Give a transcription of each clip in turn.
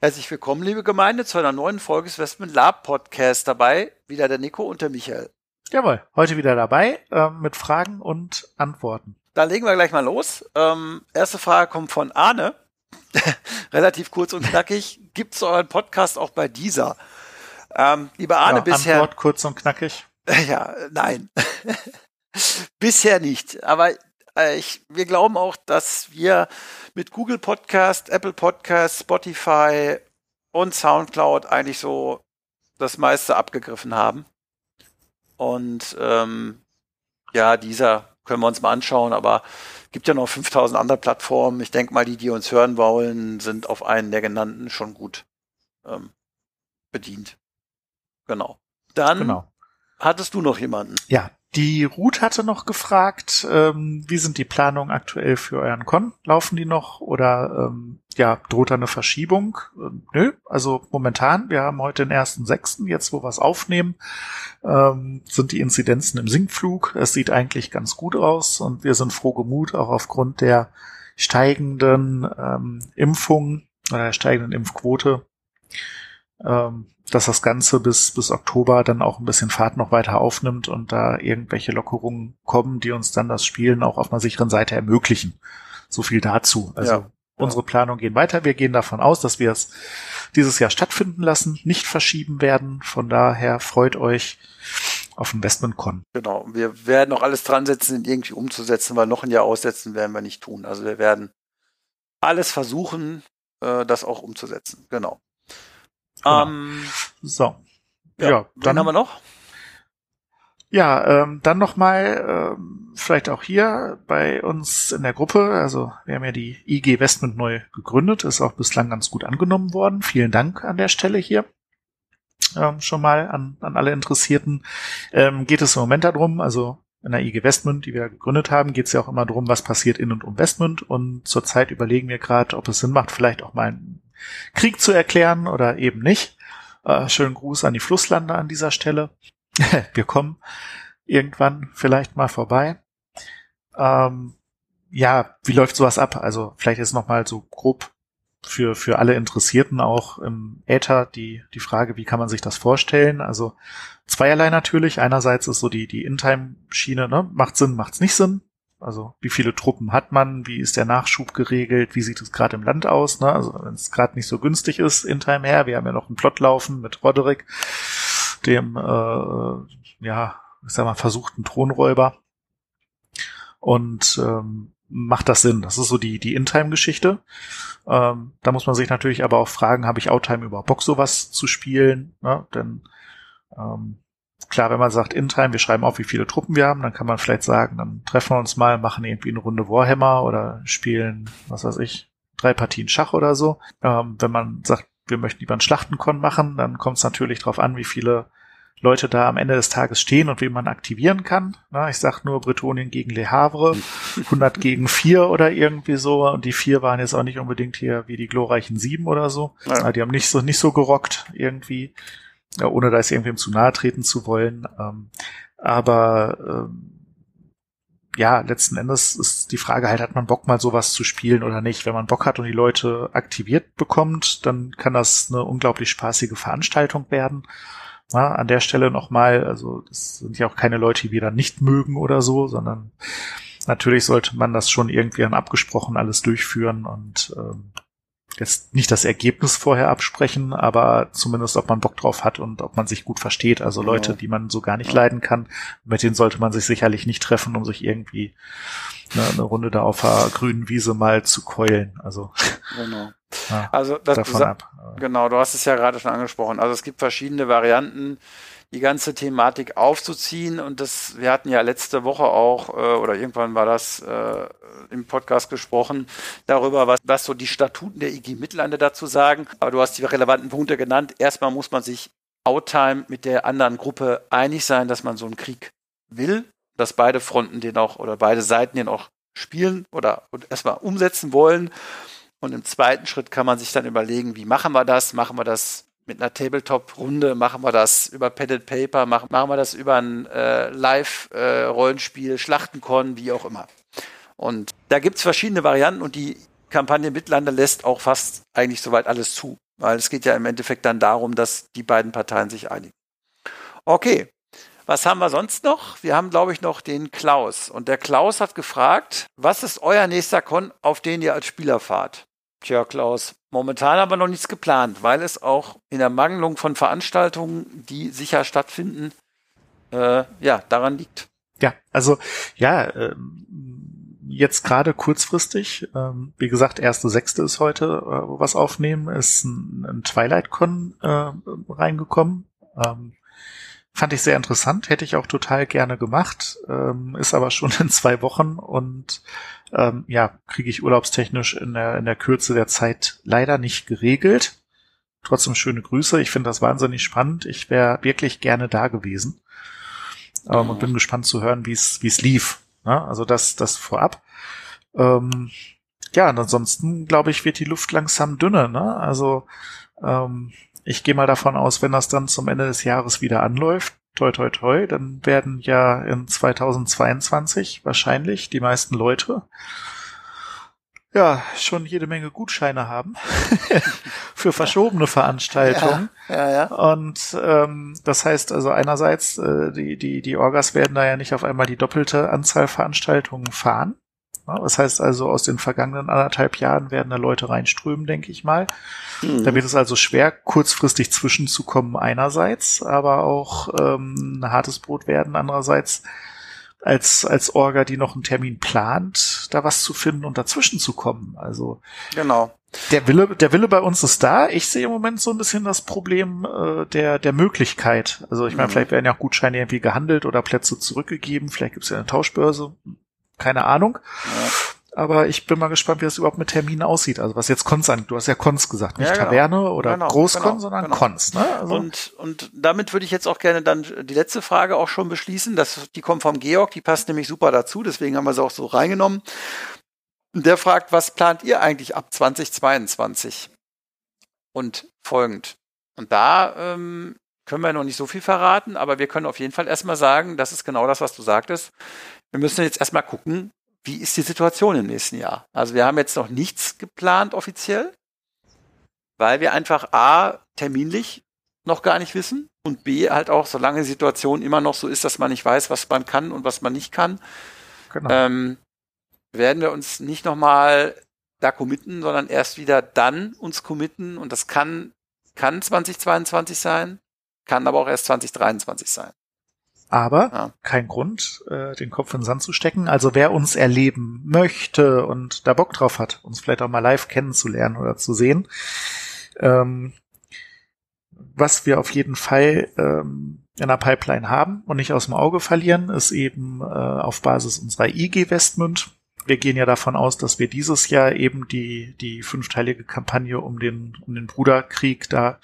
Herzlich willkommen, liebe Gemeinde, zu einer neuen Folge des Westman Lab Podcast. Dabei wieder der Nico und der Michael. Jawohl, heute wieder dabei äh, mit Fragen und Antworten. Dann legen wir gleich mal los. Ähm, erste Frage kommt von Arne. Relativ kurz und knackig. Gibt es euren Podcast auch bei dieser? Ähm, lieber Arne, ja, bisher. Antwort kurz und knackig. ja, nein. bisher nicht. Aber ich, wir glauben auch, dass wir mit Google Podcast, Apple Podcast, Spotify und Soundcloud eigentlich so das meiste abgegriffen haben. Und ähm, ja, dieser können wir uns mal anschauen, aber gibt ja noch 5000 andere Plattformen. Ich denke mal, die, die uns hören wollen, sind auf einen der genannten schon gut ähm, bedient. Genau. Dann genau. hattest du noch jemanden. Ja, die Ruth hatte noch gefragt, ähm, wie sind die Planungen aktuell für euren Con? Laufen die noch oder ähm, ja, droht da eine Verschiebung? Ähm, nö, also momentan, wir haben heute den ersten sechsten, jetzt wo wir es aufnehmen, ähm, sind die Inzidenzen im Sinkflug. Es sieht eigentlich ganz gut aus und wir sind froh gemut, auch aufgrund der steigenden ähm, Impfung oder der steigenden Impfquote dass das Ganze bis, bis Oktober dann auch ein bisschen Fahrt noch weiter aufnimmt und da irgendwelche Lockerungen kommen, die uns dann das Spielen auch auf einer sicheren Seite ermöglichen. So viel dazu. Also ja. unsere Planungen gehen weiter. Wir gehen davon aus, dass wir es dieses Jahr stattfinden lassen, nicht verschieben werden. Von daher freut euch auf InvestmentCon. Genau. Wir werden auch alles dran setzen, ihn irgendwie umzusetzen, weil noch ein Jahr aussetzen werden wir nicht tun. Also wir werden alles versuchen, äh, das auch umzusetzen. Genau. Genau. Ähm, so. Ja, ja dann haben wir noch. Ja, ähm, dann noch mal ähm, vielleicht auch hier bei uns in der Gruppe. Also wir haben ja die IG Westment neu gegründet, ist auch bislang ganz gut angenommen worden. Vielen Dank an der Stelle hier ähm, schon mal an, an alle Interessierten. Ähm, geht es im Moment darum, also in der IG Westment, die wir gegründet haben, geht es ja auch immer darum, was passiert in und um Westment. Und zurzeit überlegen wir gerade, ob es Sinn macht, vielleicht auch mal einen Krieg zu erklären oder eben nicht. Äh, schönen Gruß an die Flusslande an dieser Stelle. Wir kommen irgendwann vielleicht mal vorbei. Ähm, ja, wie läuft sowas ab? Also vielleicht ist noch mal so grob für, für alle Interessierten auch im Äther die, die Frage, wie kann man sich das vorstellen? Also zweierlei natürlich. Einerseits ist so die, die In-Time-Schiene, ne? macht Sinn, macht's nicht Sinn. Also wie viele Truppen hat man, wie ist der Nachschub geregelt, wie sieht es gerade im Land aus, ne? Also wenn es gerade nicht so günstig ist in Time her, wir haben ja noch einen Plot laufen mit Roderick, dem äh, ja, ich sag mal, versuchten Thronräuber. Und ähm, macht das Sinn? Das ist so die, die In-Time-Geschichte. Ähm, da muss man sich natürlich aber auch fragen, habe ich Outtime überhaupt Bock, sowas zu spielen? Ne? Denn ähm, klar, wenn man sagt in-time, wir schreiben auf, wie viele Truppen wir haben, dann kann man vielleicht sagen, dann treffen wir uns mal, machen irgendwie eine Runde Warhammer oder spielen, was weiß ich, drei Partien Schach oder so. Ähm, wenn man sagt, wir möchten lieber einen Schlachtenkon machen, dann kommt es natürlich darauf an, wie viele Leute da am Ende des Tages stehen und wie man aktivieren kann. Na, ich sag nur Bretonien gegen Le Havre, 100 gegen 4 oder irgendwie so. Und die 4 waren jetzt auch nicht unbedingt hier wie die glorreichen 7 oder so. Ja. Die haben nicht so, nicht so gerockt irgendwie ohne da jetzt irgendwem zu nahe treten zu wollen. Ähm, aber ähm, ja, letzten Endes ist die Frage halt, hat man Bock mal sowas zu spielen oder nicht? Wenn man Bock hat und die Leute aktiviert bekommt, dann kann das eine unglaublich spaßige Veranstaltung werden. Ja, an der Stelle nochmal, also das sind ja auch keine Leute, die wir dann nicht mögen oder so, sondern natürlich sollte man das schon irgendwie dann abgesprochen alles durchführen und ähm, jetzt nicht das Ergebnis vorher absprechen, aber zumindest, ob man Bock drauf hat und ob man sich gut versteht. Also. Leute, die man so gar nicht leiden kann, mit denen sollte man sich sicherlich nicht treffen, um sich irgendwie eine, eine Runde da auf der grünen Wiese mal zu keulen. Also genau. Ja, also das davon ab. Genau, du hast es ja gerade schon angesprochen. Also es gibt verschiedene Varianten, die ganze Thematik aufzuziehen. Und das, wir hatten ja letzte Woche auch, äh, oder irgendwann war das äh, im Podcast gesprochen, darüber, was, was so die Statuten der IG Mittellande dazu sagen. Aber du hast die relevanten Punkte genannt. Erstmal muss man sich Outtime mit der anderen Gruppe einig sein, dass man so einen Krieg will, dass beide Fronten den auch oder beide Seiten den auch spielen oder erstmal umsetzen wollen. Und im zweiten Schritt kann man sich dann überlegen, wie machen wir das? Machen wir das mit einer Tabletop-Runde? Machen wir das über Padded Paper? Machen, machen wir das über ein äh, Live-Rollenspiel, äh, Schlachtenkon, wie auch immer? Und da gibt es verschiedene Varianten und die Kampagne Mitlande lässt auch fast eigentlich soweit alles zu. Weil es geht ja im Endeffekt dann darum, dass die beiden Parteien sich einigen. Okay, was haben wir sonst noch? Wir haben, glaube ich, noch den Klaus. Und der Klaus hat gefragt, was ist euer nächster Con, auf den ihr als Spieler fahrt? Tja, Klaus, momentan haben wir noch nichts geplant, weil es auch in der Mangelung von Veranstaltungen, die sicher stattfinden, äh, ja, daran liegt. Ja, also ja, ähm, jetzt gerade kurzfristig, ähm, wie gesagt, erste Sechste ist heute, äh, was aufnehmen, ist ein, ein Twilight Con äh, reingekommen. Ähm, Fand ich sehr interessant, hätte ich auch total gerne gemacht, ähm, ist aber schon in zwei Wochen und ähm, ja, kriege ich urlaubstechnisch in der, in der Kürze der Zeit leider nicht geregelt. Trotzdem schöne Grüße, ich finde das wahnsinnig spannend. Ich wäre wirklich gerne da gewesen ähm, und bin gespannt zu hören, wie es wie es lief. Ja, also das, das vorab. Ähm, ja, und ansonsten glaube ich, wird die Luft langsam dünner. Ne? Also ähm, ich gehe mal davon aus, wenn das dann zum Ende des Jahres wieder anläuft, toi toi toi, dann werden ja in 2022 wahrscheinlich die meisten Leute ja schon jede Menge Gutscheine haben für verschobene Veranstaltungen. Ja, ja, ja. Und ähm, das heißt also einerseits, äh, die, die, die Orgas werden da ja nicht auf einmal die doppelte Anzahl Veranstaltungen fahren. Das heißt also, aus den vergangenen anderthalb Jahren werden da Leute reinströmen, denke ich mal. Mhm. Da wird es also schwer, kurzfristig zwischenzukommen einerseits, aber auch ähm, ein hartes Brot werden andererseits als, als Orga, die noch einen Termin plant, da was zu finden und dazwischen zu kommen. Also genau. Der Wille, der Wille bei uns ist da. Ich sehe im Moment so ein bisschen das Problem äh, der, der Möglichkeit. Also ich meine, mhm. vielleicht werden ja auch Gutscheine irgendwie gehandelt oder Plätze zurückgegeben. Vielleicht gibt es ja eine Tauschbörse keine Ahnung. Ja. Aber ich bin mal gespannt, wie das überhaupt mit Terminen aussieht. Also was jetzt Cons an, du hast ja Cons gesagt, nicht ja, genau. Taverne oder genau, Großcon, genau, sondern genau. Cons. Ne? Also und, und damit würde ich jetzt auch gerne dann die letzte Frage auch schon beschließen. Das, die kommt vom Georg, die passt nämlich super dazu, deswegen haben wir sie auch so reingenommen. Der fragt, was plant ihr eigentlich ab 2022? Und folgend. Und da ähm, können wir noch nicht so viel verraten, aber wir können auf jeden Fall erstmal sagen, das ist genau das, was du sagtest wir müssen jetzt erstmal gucken, wie ist die Situation im nächsten Jahr. Also wir haben jetzt noch nichts geplant offiziell, weil wir einfach A, terminlich noch gar nicht wissen und B, halt auch, solange die Situation immer noch so ist, dass man nicht weiß, was man kann und was man nicht kann, genau. ähm, werden wir uns nicht nochmal da committen, sondern erst wieder dann uns committen und das kann, kann 2022 sein, kann aber auch erst 2023 sein. Aber ja. kein Grund, äh, den Kopf in den Sand zu stecken. Also wer uns erleben möchte und da Bock drauf hat, uns vielleicht auch mal live kennenzulernen oder zu sehen, ähm, was wir auf jeden Fall ähm, in der Pipeline haben und nicht aus dem Auge verlieren, ist eben äh, auf Basis unserer IG Westmünd. Wir gehen ja davon aus, dass wir dieses Jahr eben die, die fünfteilige Kampagne um den, um den Bruderkrieg da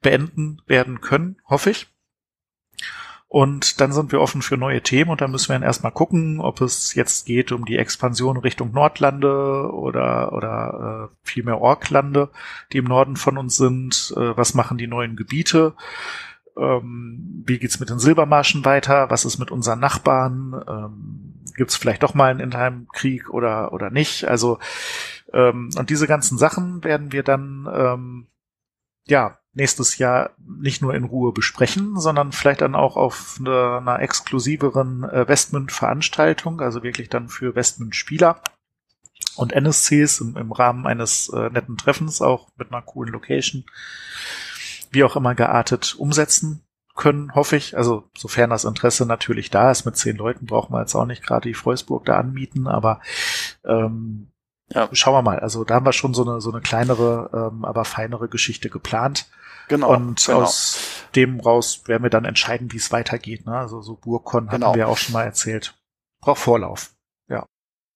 beenden werden können, hoffe ich. Und dann sind wir offen für neue Themen und dann müssen wir dann erstmal gucken, ob es jetzt geht um die Expansion Richtung Nordlande oder, oder äh, vielmehr Orklande, die im Norden von uns sind. Äh, was machen die neuen Gebiete? Ähm, wie geht's mit den Silbermarschen weiter? Was ist mit unseren Nachbarn? Ähm, Gibt es vielleicht doch mal einen Inheimkrieg oder, oder nicht? Also, ähm, und diese ganzen Sachen werden wir dann, ähm, ja, nächstes Jahr nicht nur in Ruhe besprechen, sondern vielleicht dann auch auf einer, einer exklusiveren äh, Westmünd-Veranstaltung, also wirklich dann für Westmünd-Spieler und NSCs im, im Rahmen eines äh, netten Treffens, auch mit einer coolen Location, wie auch immer geartet umsetzen können, hoffe ich. Also sofern das Interesse natürlich da ist, mit zehn Leuten brauchen wir jetzt auch nicht gerade die Freusburg da anmieten, aber ähm, ja. schauen wir mal. Also da haben wir schon so eine, so eine kleinere, ähm, aber feinere Geschichte geplant. Genau. Und genau. aus dem raus werden wir dann entscheiden, wie es weitergeht. Ne? Also so Burkon hatten genau. wir auch schon mal erzählt. Braucht Vorlauf. Ja.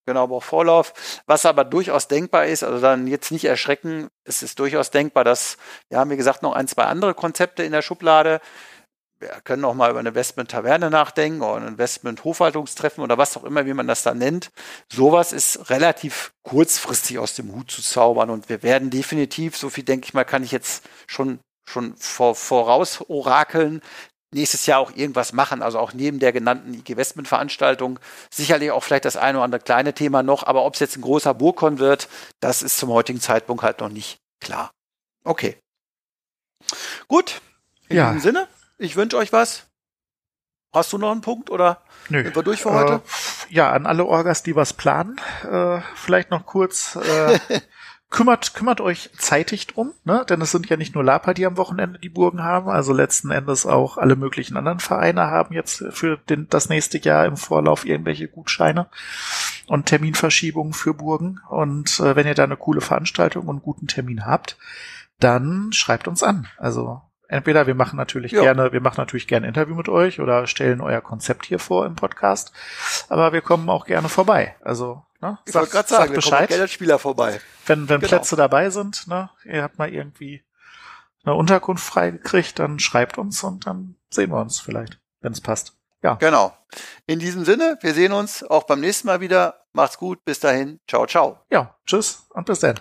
Genau, braucht Vorlauf. Was aber durchaus denkbar ist, also dann jetzt nicht erschrecken, es ist durchaus denkbar, dass, wir haben wie gesagt noch ein, zwei andere Konzepte in der Schublade. Wir können auch mal über eine Investment-Taverne nachdenken oder ein Investment-Hofhaltungstreffen oder was auch immer, wie man das da nennt. Sowas ist relativ kurzfristig aus dem Hut zu zaubern und wir werden definitiv, so viel denke ich mal, kann ich jetzt schon schon vor, voraus orakeln, nächstes Jahr auch irgendwas machen. Also auch neben der genannten IG Westment Veranstaltung sicherlich auch vielleicht das eine oder andere kleine Thema noch. Aber ob es jetzt ein großer Burkon wird, das ist zum heutigen Zeitpunkt halt noch nicht klar. Okay. Gut. In ja. diesem Sinne, ich wünsche euch was. Hast du noch einen Punkt oder Nö. sind wir durch für heute? Äh, ja, an alle Orgas, die was planen, äh, vielleicht noch kurz. Äh, kümmert, kümmert euch zeitig drum, ne? Denn es sind ja nicht nur Lapa, die am Wochenende die Burgen haben, also letzten Endes auch alle möglichen anderen Vereine haben jetzt für den, das nächste Jahr im Vorlauf irgendwelche Gutscheine und Terminverschiebungen für Burgen. Und äh, wenn ihr da eine coole Veranstaltung und einen guten Termin habt, dann schreibt uns an. Also entweder wir machen natürlich ja. gerne, wir machen natürlich gerne ein Interview mit euch oder stellen euer Konzept hier vor im Podcast, aber wir kommen auch gerne vorbei. Also Ne? Ich wollte gerade sagen, Bescheid. wir Spieler vorbei. Wenn, wenn genau. Plätze dabei sind, ne, ihr habt mal irgendwie eine Unterkunft freigekriegt, dann schreibt uns und dann sehen wir uns vielleicht, wenn es passt. Ja. Genau. In diesem Sinne, wir sehen uns auch beim nächsten Mal wieder. Macht's gut, bis dahin. Ciao, ciao. Ja, tschüss und bis dann.